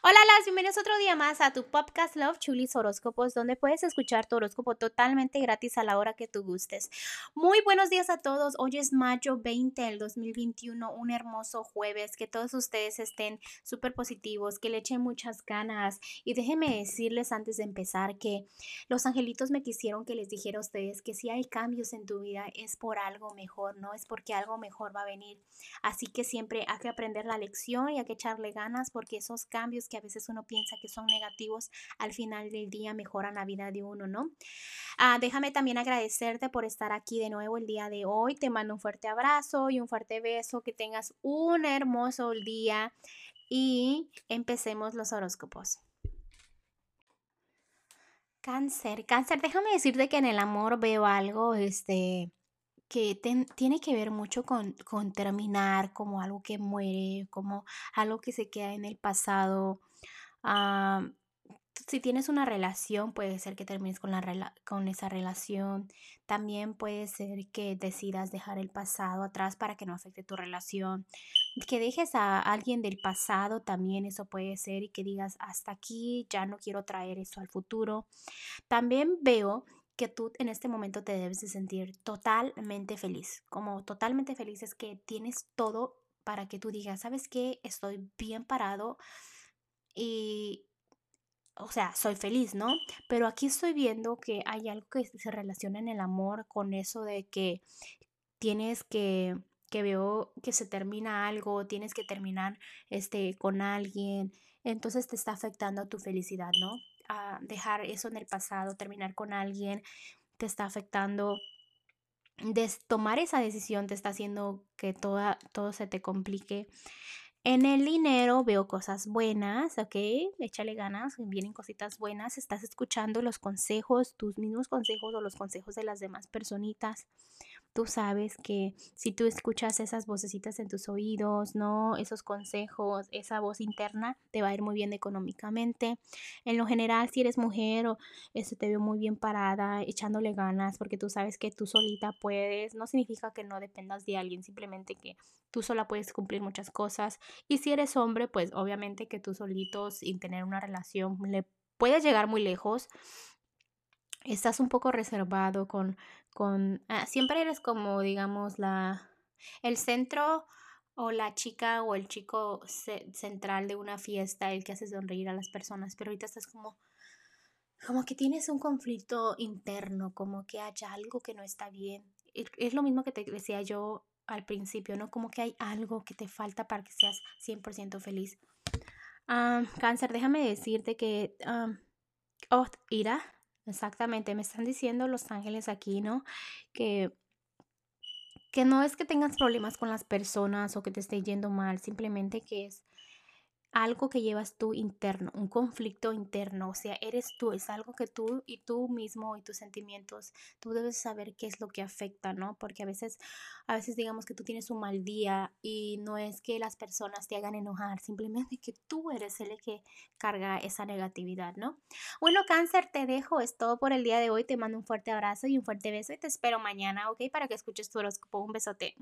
Hola, las bienvenidos otro día más a tu podcast Love Chulis Horóscopos, donde puedes escuchar tu horóscopo totalmente gratis a la hora que tú gustes. Muy buenos días a todos. Hoy es mayo 20 del 2021, un hermoso jueves. Que todos ustedes estén súper positivos, que le echen muchas ganas. Y déjenme decirles antes de empezar que los angelitos me quisieron que les dijera a ustedes que si hay cambios en tu vida es por algo mejor, no es porque algo mejor va a venir. Así que siempre hay que aprender la lección y hay que echarle ganas porque esos cambios que a veces uno piensa que son negativos, al final del día mejoran la vida de uno, ¿no? Ah, déjame también agradecerte por estar aquí de nuevo el día de hoy. Te mando un fuerte abrazo y un fuerte beso. Que tengas un hermoso día y empecemos los horóscopos. Cáncer, cáncer, déjame decirte que en el amor veo algo, este, que tiene que ver mucho con, con, terminar, como algo que muere, como algo que se queda en el pasado. Ah, si tienes una relación, puede ser que termines con, la con esa relación. También puede ser que decidas dejar el pasado atrás para que no afecte tu relación. Que dejes a alguien del pasado también, eso puede ser, y que digas, hasta aquí, ya no quiero traer eso al futuro. También veo que tú en este momento te debes de sentir totalmente feliz. Como totalmente feliz es que tienes todo para que tú digas, ¿sabes qué? Estoy bien parado y, o sea, soy feliz, ¿no? Pero aquí estoy viendo que hay algo que se relaciona en el amor con eso de que tienes que que veo que se termina algo, tienes que terminar este con alguien, entonces te está afectando tu felicidad, ¿no? Dejar eso en el pasado, terminar con alguien, te está afectando. tomar esa decisión te está haciendo que toda, todo se te complique. En el dinero veo cosas buenas, ¿ok? Échale ganas, vienen cositas buenas, estás escuchando los consejos, tus mismos consejos o los consejos de las demás personitas tú sabes que si tú escuchas esas vocecitas en tus oídos, ¿no? Esos consejos, esa voz interna, te va a ir muy bien económicamente. En lo general, si eres mujer o este, te veo muy bien parada, echándole ganas, porque tú sabes que tú solita puedes, no significa que no dependas de alguien, simplemente que tú sola puedes cumplir muchas cosas. Y si eres hombre, pues obviamente que tú solito, sin tener una relación, le puedes llegar muy lejos estás un poco reservado con, ah, siempre eres como, digamos, la, el centro o la chica o el chico central de una fiesta, el que hace sonreír a las personas, pero ahorita estás como, como que tienes un conflicto interno, como que hay algo que no está bien. Es lo mismo que te decía yo al principio, ¿no? Como que hay algo que te falta para que seas 100% feliz. Ah, cáncer, déjame decirte que... oh, ira, Exactamente, me están diciendo los ángeles aquí, ¿no? Que, que no es que tengas problemas con las personas o que te esté yendo mal, simplemente que es algo que llevas tú interno, un conflicto interno, o sea, eres tú, es algo que tú y tú mismo y tus sentimientos, tú debes saber qué es lo que afecta, ¿no? Porque a veces, a veces digamos que tú tienes un mal día y no es que las personas te hagan enojar, simplemente que tú eres el que carga esa negatividad, ¿no? Bueno, cáncer, te dejo, es todo por el día de hoy, te mando un fuerte abrazo y un fuerte beso y te espero mañana, ¿ok? Para que escuches tu horóscopo, un besote.